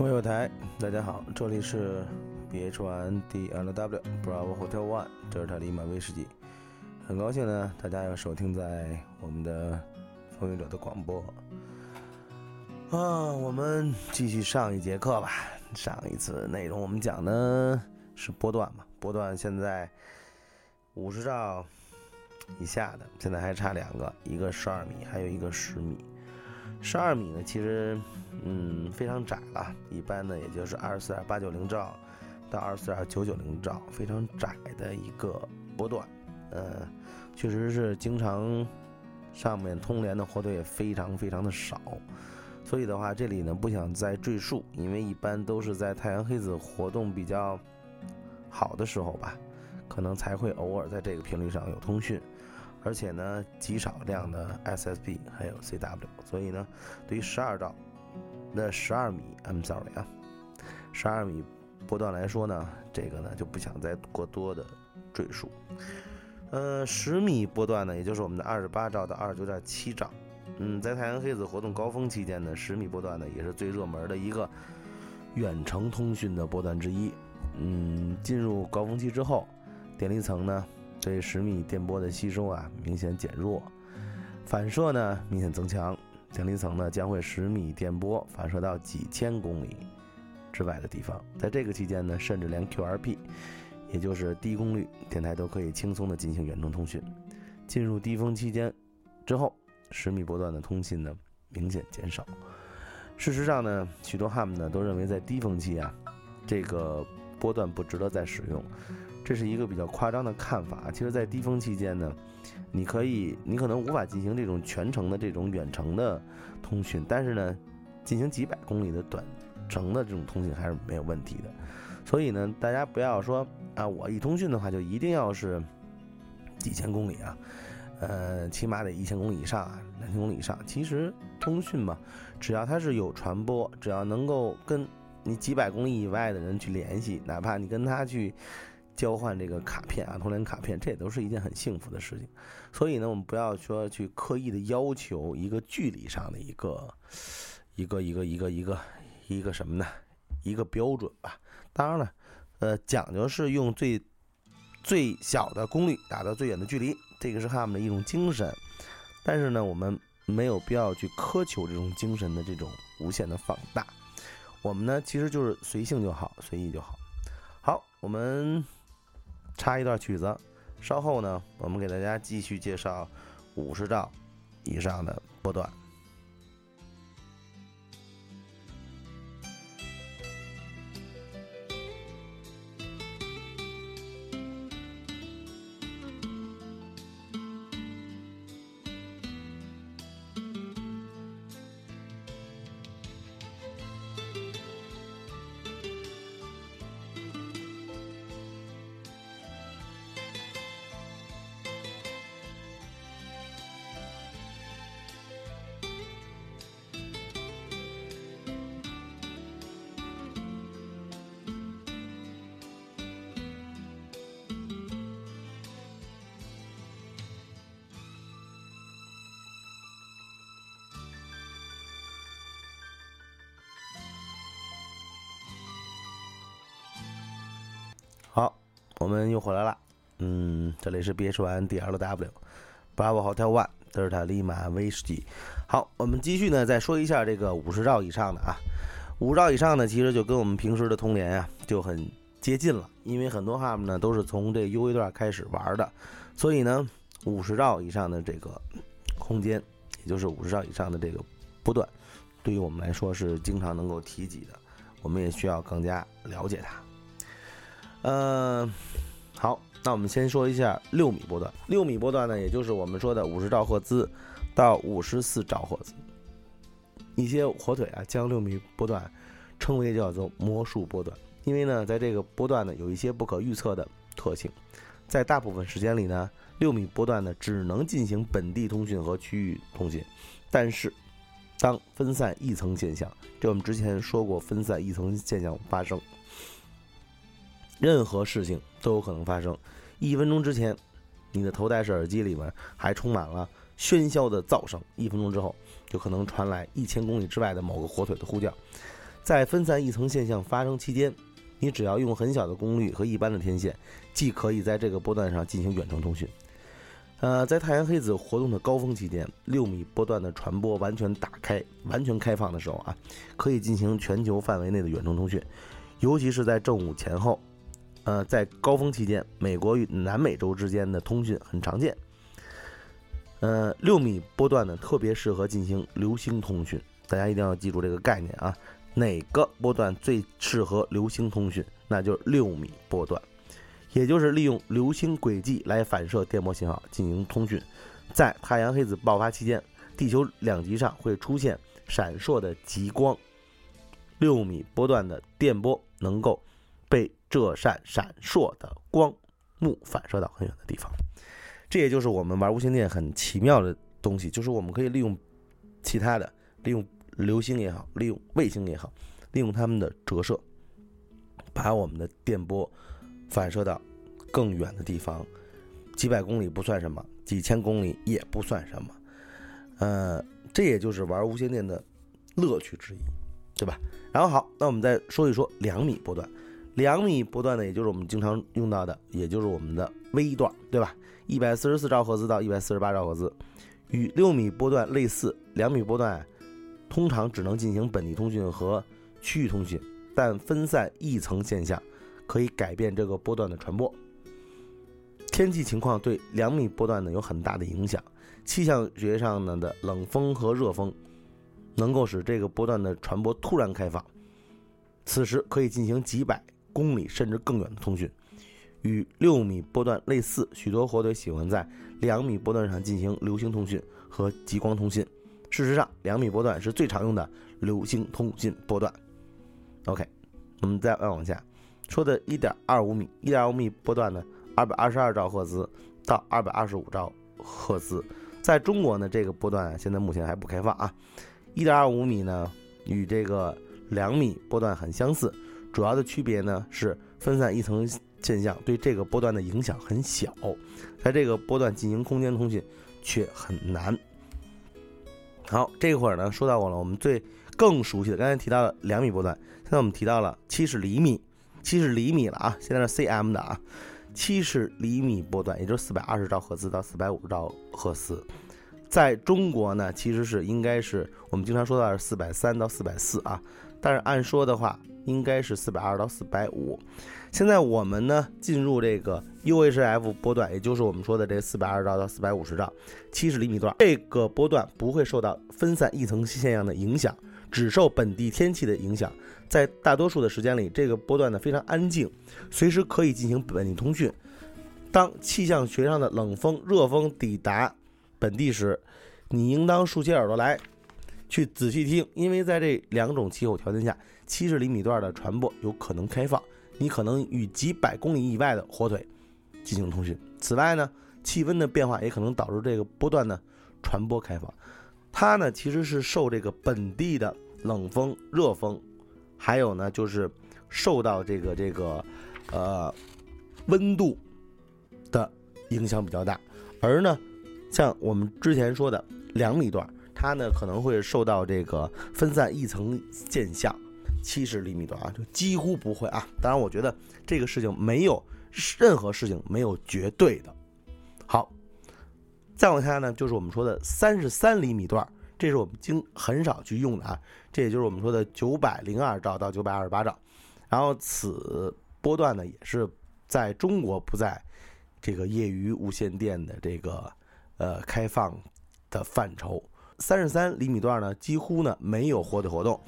各位友台，大家好，这里是 B H One D L W Bravo Hotel One 德尔塔利马威士忌，很高兴呢，大家要收听在我们的风云者的广播啊，我们继续上一节课吧。上一次内容我们讲的是波段嘛，波段现在五十兆以下的，现在还差两个，一个十二米，还有一个十米。十二米呢，其实。嗯，非常窄了，一般呢也就是二十四点八九零兆到二十四点九九零兆，非常窄的一个波段。呃，确实是经常上面通联的火腿也非常非常的少，所以的话这里呢不想再赘述，因为一般都是在太阳黑子活动比较好的时候吧，可能才会偶尔在这个频率上有通讯，而且呢极少量的 SSB 还有 CW，所以呢对于十二兆。那十二米，I'm sorry 啊，十二米波段来说呢，这个呢就不想再过多的赘述。呃，十米波段呢，也就是我们的二十八兆到二十九点七兆。嗯，在太阳黑子活动高峰期间呢，十米波段呢也是最热门的一个远程通讯的波段之一。嗯，进入高峰期之后，电离层呢对十米电波的吸收啊明显减弱，反射呢明显增强。电离层呢将会十米电波反射到几千公里之外的地方，在这个期间呢，甚至连 QRP，也就是低功率电台都可以轻松的进行远程通讯。进入低峰期间之后，十米波段的通信呢明显减少。事实上呢，许多 ham 呢都认为在低峰期啊，这个波段不值得再使用。这是一个比较夸张的看法。其实，在低峰期间呢，你可以，你可能无法进行这种全程的这种远程的通讯，但是呢，进行几百公里的短程的这种通讯还是没有问题的。所以呢，大家不要说啊，我一通讯的话就一定要是几千公里啊，呃，起码得一千公里以上啊，两千公里以上。其实通讯嘛，只要它是有传播，只要能够跟你几百公里以外的人去联系，哪怕你跟他去。交换这个卡片啊，通联卡片，这也都是一件很幸福的事情。所以呢，我们不要说去刻意的要求一个距离上的一个一个一个一个一个一个什么呢？一个标准吧。当然了，呃，讲究是用最最小的功率达到最远的距离，这个是他们的一种精神。但是呢，我们没有必要去苛求这种精神的这种无限的放大。我们呢，其实就是随性就好，随意就好。好，我们。插一段曲子，稍后呢，我们给大家继续介绍五十兆以上的波段。我们又回来了。嗯，这里是 B H One D L W，Bravo Hotel One，德尔塔利马威士忌。好，我们继续呢，再说一下这个五十兆以上的啊。五十兆以上呢，其实就跟我们平时的通联啊就很接近了，因为很多 ham 呢都是从这 U V 段开始玩的，所以呢，五十兆以上的这个空间，也就是五十兆以上的这个波段，对于我们来说是经常能够提及的，我们也需要更加了解它。嗯，好，那我们先说一下六米波段。六米波段呢，也就是我们说的五十兆赫兹到五十四兆赫兹。一些火腿啊，将六米波段称为叫做魔术波段，因为呢，在这个波段呢，有一些不可预测的特性。在大部分时间里呢，六米波段呢，只能进行本地通讯和区域通信。但是，当分散异层现象，这我们之前说过，分散异层现象发生。任何事情都有可能发生。一分钟之前，你的头戴式耳机里面还充满了喧嚣的噪声；一分钟之后，就可能传来一千公里之外的某个火腿的呼叫。在分散异层现象发生期间，你只要用很小的功率和一般的天线，既可以在这个波段上进行远程通讯。呃，在太阳黑子活动的高峰期间，六米波段的传播完全打开、完全开放的时候啊，可以进行全球范围内的远程通讯，尤其是在正午前后。呃，在高峰期间，美国与南美洲之间的通讯很常见。呃，六米波段呢，特别适合进行流星通讯。大家一定要记住这个概念啊，哪个波段最适合流星通讯？那就是六米波段。也就是利用流星轨迹来反射电波信号进行通讯，在太阳黑子爆发期间，地球两极上会出现闪烁的极光，六米波段的电波能够被这扇闪烁的光幕反射到很远的地方。这也就是我们玩无线电很奇妙的东西，就是我们可以利用其他的，利用流星也好，利用卫星也好，利用它们的折射，把我们的电波。反射到更远的地方，几百公里不算什么，几千公里也不算什么，呃，这也就是玩无线电的乐趣之一，对吧？然后好，那我们再说一说两米波段，两米波段呢，也就是我们经常用到的，也就是我们的微段，对吧？一百四十四兆赫兹到一百四十八兆赫兹，与六米波段类似，两米波段通常只能进行本地通讯和区域通讯，但分散异层现象。可以改变这个波段的传播。天气情况对两米波段呢有很大的影响。气象学上呢的冷风和热风，能够使这个波段的传播突然开放。此时可以进行几百公里甚至更远的通讯。与六米波段类似，许多火腿喜欢在两米波段上进行流星通讯和极光通信。事实上，两米波段是最常用的流星通信波段。OK，我们再往下。说的1.25米，1.25米波段呢，222兆赫兹到225兆赫兹，在中国呢，这个波段现在目前还不开放啊。1.25米呢，与这个两米波段很相似，主要的区别呢是分散一层现象对这个波段的影响很小，在这个波段进行空间通讯却很难。好，这会儿呢，说到我了，我们最更熟悉的，刚才提到了两米波段，现在我们提到了七十厘米。七十厘米了啊，现在是 cm 的啊，七十厘米波段，也就是四百二十兆赫兹到四百五十兆赫兹，在中国呢，其实是应该是我们经常说到是四百三到四百四啊，但是按说的话，应该是四百二到四百五。现在我们呢进入这个 UHF 波段，也就是我们说的这四百二兆到四百五十兆，七十厘米段，这个波段不会受到分散异层现象的影响。只受本地天气的影响，在大多数的时间里，这个波段呢非常安静，随时可以进行本地通讯。当气象学上的冷风、热风抵达本地时，你应当竖起耳朵来，去仔细听，因为在这两种气候条件下，七十厘米段的传播有可能开放，你可能与几百公里以外的火腿进行通讯。此外呢，气温的变化也可能导致这个波段呢传播开放。它呢其实是受这个本地的冷风、热风，还有呢就是受到这个这个呃温度的影响比较大，而呢像我们之前说的两米段，它呢可能会受到这个分散一层现象，七十厘米段啊就几乎不会啊。当然，我觉得这个事情没有任何事情没有绝对的。好。再往下呢，就是我们说的三十三厘米段，这是我们经很少去用的啊。这也就是我们说的九百零二兆到九百二十八兆。然后此波段呢，也是在中国不在这个业余无线电的这个呃开放的范畴。三十三厘米段呢，几乎呢没有活的活动，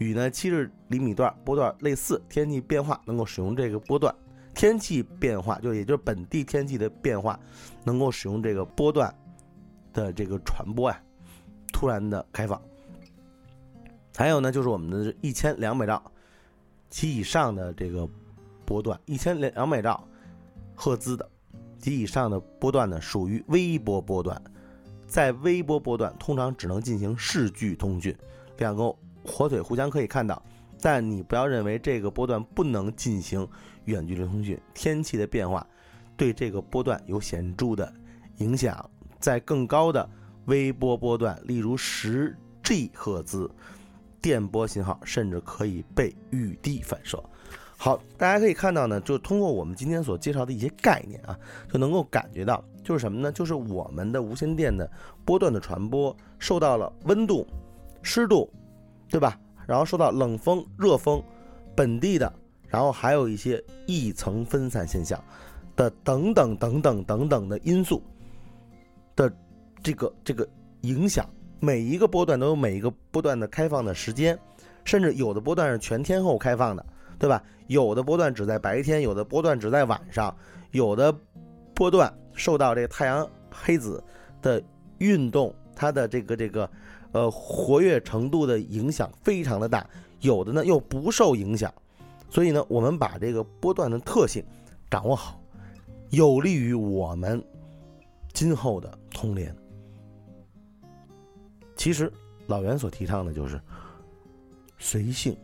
与呢七十厘米段波段类似，天气变化能够使用这个波段。天气变化，就也就是本地天气的变化，能够使用这个波段的这个传播呀，突然的开放。还有呢，就是我们的一千两百兆及以上的这个波段，一千两两百兆赫兹的及以上的波段呢，属于微波波段。在微波波段，通常只能进行视距通讯，两个火腿互相可以看到。但你不要认为这个波段不能进行远距离通讯，天气的变化对这个波段有显著的影响。在更高的微波波段，例如十 G 赫兹，电波信号，甚至可以被雨滴反射。好，大家可以看到呢，就通过我们今天所介绍的一些概念啊，就能够感觉到，就是什么呢？就是我们的无线电的波段的传播受到了温度、湿度，对吧？然后受到冷风、热风、本地的，然后还有一些异层分散现象的等等等等等等的因素的这个这个影响。每一个波段都有每一个波段的开放的时间，甚至有的波段是全天候开放的。对吧？有的波段只在白天，有的波段只在晚上，有的波段受到这个太阳黑子的运动，它的这个这个呃活跃程度的影响非常的大，有的呢又不受影响。所以呢，我们把这个波段的特性掌握好，有利于我们今后的通联。其实老袁所提倡的就是随性、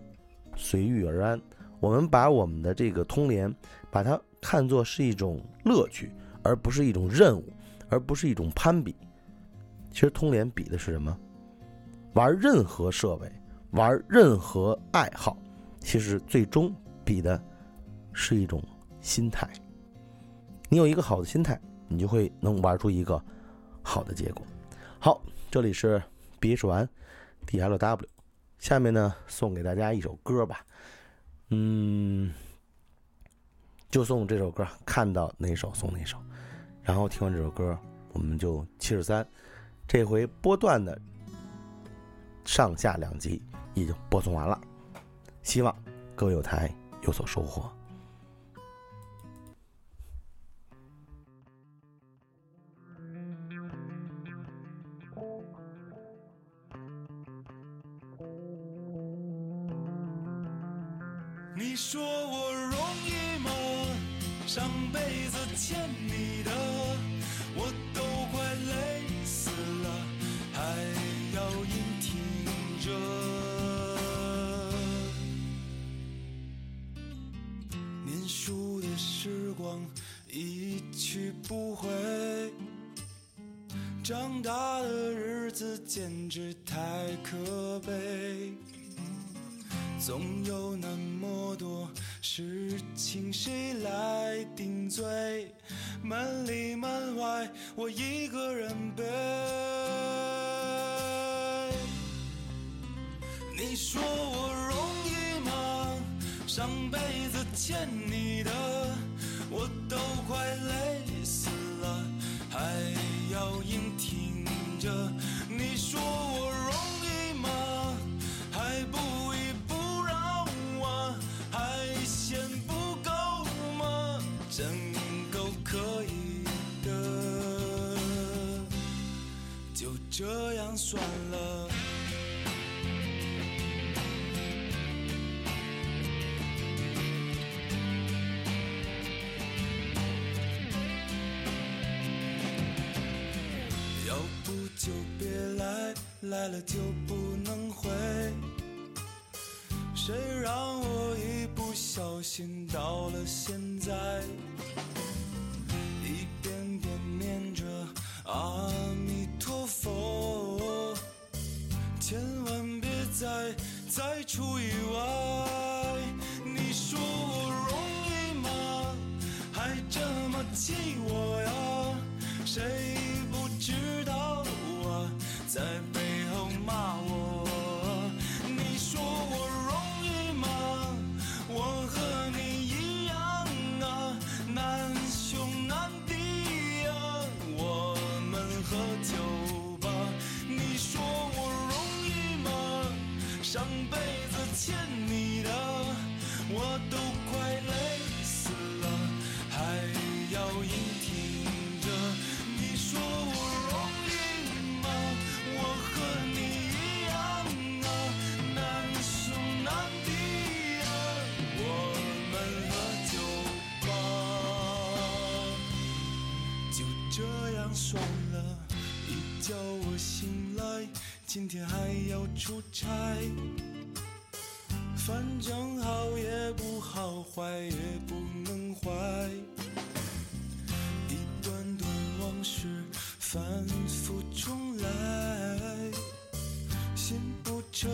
随遇而安。我们把我们的这个通联，把它看作是一种乐趣，而不是一种任务，而不是一种攀比。其实通联比的是什么？玩任何设备，玩任何爱好，其实最终比的是一种心态。你有一个好的心态，你就会能玩出一个好的结果。好，这里是 B H 玩 D L W，下面呢送给大家一首歌吧。嗯，就送这首歌，看到哪首送哪首，然后听完这首歌，我们就七十三，这回波段的上下两集已经播送完了，希望各位有台有所收获。你说一去不回，长大的日子简直太可悲。总有那么多事情，谁来顶罪？门里门外，我一个人背。你说我容易吗？上辈子欠你的，我快累死了，还要硬挺着。你说我容易吗？还不依不饶啊？还嫌不够吗。真够可以的，就这样算了。要不就别来，来了就不能回。谁让我一不小心到了现在，一遍遍念着阿弥陀佛，千万别再再出意外。爽了。一觉我醒来。今天还要出差，反正好也不好，坏也不能坏。一段段往事反复重来，心不成。